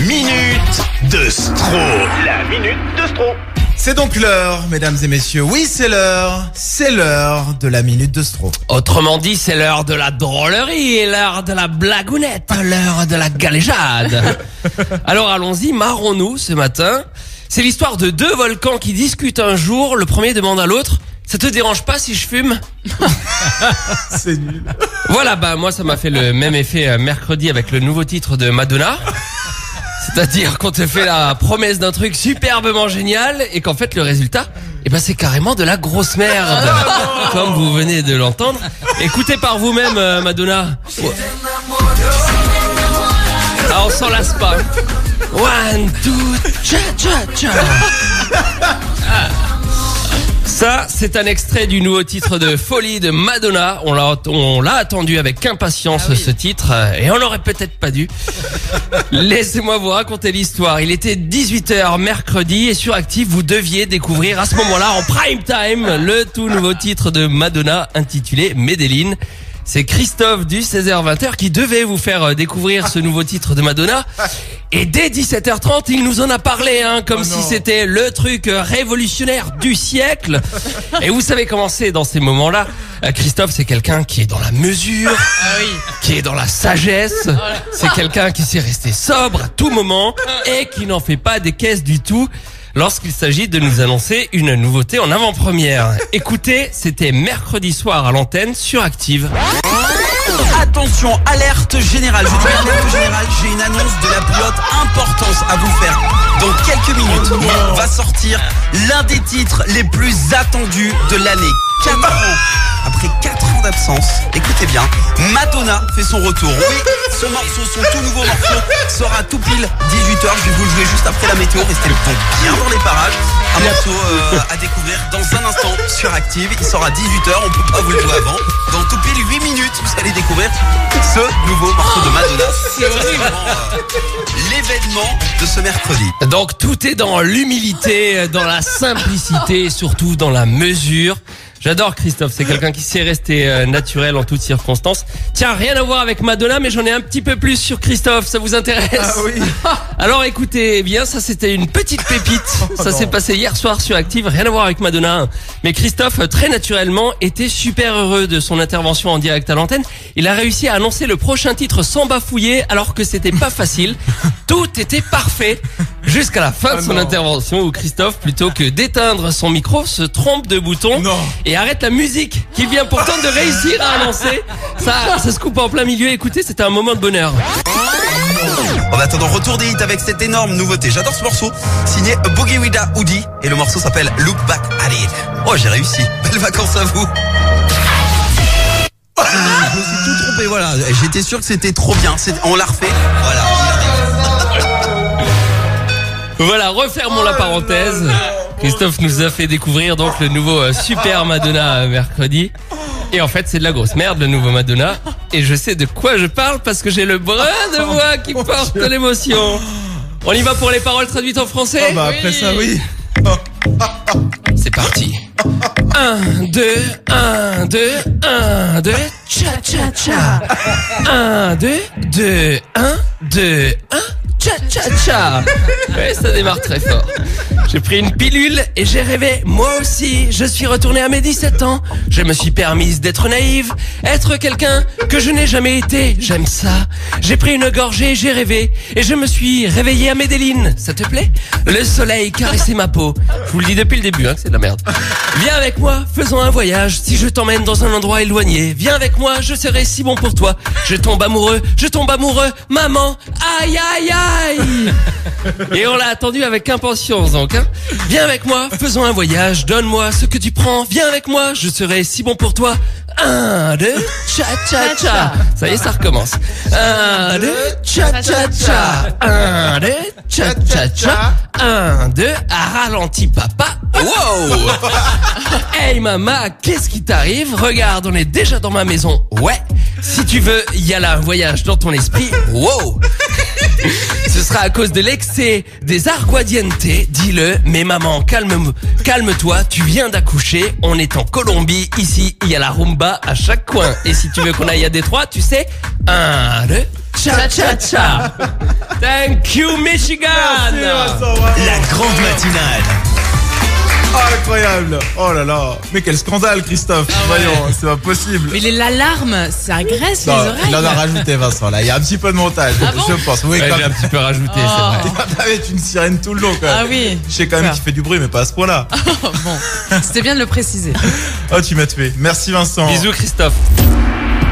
minute de Stro. La minute de Stro. C'est donc l'heure, mesdames et messieurs. Oui, c'est l'heure. C'est l'heure de la minute de Stro. Autrement dit, c'est l'heure de la drôlerie, l'heure de la blagounette, l'heure de la galéjade. Alors allons-y, marrons-nous ce matin. C'est l'histoire de deux volcans qui discutent un jour. Le premier demande à l'autre, ça te dérange pas si je fume? C'est nul. Voilà, bah moi ça m'a fait le même effet euh, mercredi avec le nouveau titre de Madonna. C'est-à-dire qu'on te fait la promesse d'un truc superbement génial et qu'en fait le résultat, eh ben c'est carrément de la grosse merde. Comme vous venez de l'entendre. Écoutez par vous-même euh, Madonna. Ah, on s'en lasse pas. One, two, cha cha cha. Ah. Ça, c'est un extrait du nouveau titre de Folie de Madonna. On l'a, on l'a attendu avec impatience ce titre et on l'aurait peut-être pas dû. Laissez-moi vous raconter l'histoire. Il était 18h mercredi et sur Active, vous deviez découvrir à ce moment-là en prime time le tout nouveau titre de Madonna intitulé Medellin. C'est Christophe du 16h20h qui devait vous faire euh, découvrir ce nouveau titre de Madonna. Et dès 17h30, il nous en a parlé, hein, comme Oh si c'était le truc euh, révolutionnaire du siècle. Et vous savez comment c'est dans ces moments-là. Euh, Christophe, c'est quelqu'un qui est dans la mesure, qui est dans la sagesse. C'est quelqu'un qui sait rester sobre à tout moment et qui n'en fait pas des caisses du tout lorsqu'il s'agit de nous annoncer une nouveauté en avant-première. Écoutez, c'était mercredi soir à l'antenne sur Active. Attention, alerte générale. Je dis bien alerte générale, j'ai une annonce de la plus haute importance à vous faire. Dans quelques minutes, va sortir l'un des titres les plus attendus de l'année. 4 ans. Après 4 ans d'absence, écoutez bien, Madonna fait son retour. Oui, ce morceau, son tout nouveau morceau, sera tout pile 18h. Je vais vous le jouer juste après la météo. Restez le temps bien dans les parages. Un morceau euh, à découvrir dans un instant sur Active. Il sort à 18h, on peut pas vous le jouer avant. Dans tout pile 8 minutes, vous allez découvrir ce nouveau morceau de Madonna. C'est vraiment euh, l'événement de ce mercredi. Donc tout est dans l'humilité, dans la simplicité, et surtout dans la mesure. J'adore Christophe, c'est quelqu'un qui sait rester euh, naturel en toutes circonstances. Tiens, rien à voir avec Madonna, mais j'en ai un petit peu plus sur Christophe, ça vous intéresse Ah oui. Alors écoutez, eh bien ça c'était une petite pépite. Ça s'est passé hier soir sur Active, rien à voir avec Madonna. Mais Christophe, euh, très naturellement, était super heureux de son intervention en direct à l'antenne. Il a réussi à annoncer le prochain titre sans bafouiller, alors que c'était pas facile. Tout était parfait jusqu'à la fin de Ah son non. intervention où Christophe, plutôt que d'éteindre son micro, se trompe de bouton Non. et arrête la musique qu'il vient pourtant de réussir à annoncer. Ça, ça se coupe en plein milieu. Écoutez, c'était un moment de bonheur. En attendant, retour des hits avec cette énorme nouveauté. J'adore ce morceau, signé Boogie Wida Hoodie. Et le morceau s'appelle Look Back at It. Oh, j'ai réussi. Belles vacances à vous. Ah, je me suis tout trompé, voilà. J'étais sûr que c'était trop bien. On l'a refait. Voilà. Voilà, refermons la parenthèse. Christophe nous a fait découvrir donc le nouveau euh, Super Madonna euh, mercredi. Et en fait, c'est de la grosse merde, le nouveau Madonna. Et je sais de quoi je parle parce que j'ai le brin de voix qui porte l'émotion. On y va pour les paroles traduites en français Ah bah après ça, oui. C'est parti. 1, 2, 1, 2, 1, 2, cha cha cha. 1, 2, 2, 1, 2, 1, cha cha cha. Ouais, ça démarre très fort. J'ai pris une pilule et j'ai rêvé, moi aussi. Je suis retourné à mes 17 ans. Je me suis permise d'être naïve, être quelqu'un que je n'ai jamais été. J'aime ça. J'ai pris une gorgée, j'ai rêvé et je me suis réveillé à Medellin. Ça te plaît? Le soleil caressait ma peau. Je vous le dis depuis le début, hein, que c'est de la merde. Viens avec moi, faisons un voyage. Si je t'emmène dans un endroit éloigné, viens avec moi, je serai si bon pour toi. Je tombe amoureux, je tombe amoureux, maman. Aïe aïe aïe. Et on l'a attendu avec impatience donc. Hein. Viens avec moi, faisons un voyage. Donne-moi ce que tu prends. Viens avec moi, je serai si bon pour toi. Un, deux, cha cha cha. Ça y est, ça recommence. Un, deux, cha cha cha. Un, deux, cha cha cha. Un, deux, à ralenti papa. Wow. Hey maman, qu'est-ce qui t'arrive? Regarde, on est déjà dans ma maison. Ouais. Si tu veux, il y a là un voyage dans ton esprit. Wow. Sera à cause de l'excès des arguadiente, dis-le. Mais maman, calme, calme-toi, tu viens d'accoucher. On est en Colombie. Ici, il y a la rumba à chaque coin. Et si tu veux qu'on aille à Détroit, tu sais, un, deux, cha cha cha. Thank you, Michigan. Merci. La grande matinale. Oh, incroyable. Oh là là. Mais quel scandale, Christophe. Voyons, c'est pas possible. Mais les- l'alarme, ça agresse Non, les oreilles. il en a rajouté, Vincent, là. Il y a un petit peu de montage, Ah bon je pense. Oui, Ouais, quand j'ai un même. petit peu rajouté, c'est Oh. vrai. Il va pas mettre une sirène tout le long, quand même. Ah oui. Je sais quand même qu'il fait du bruit, mais pas à ce point-là. bon, c'était bien de le préciser. Oh, tu m'as tué. Merci, Vincent. Bisous, Christophe.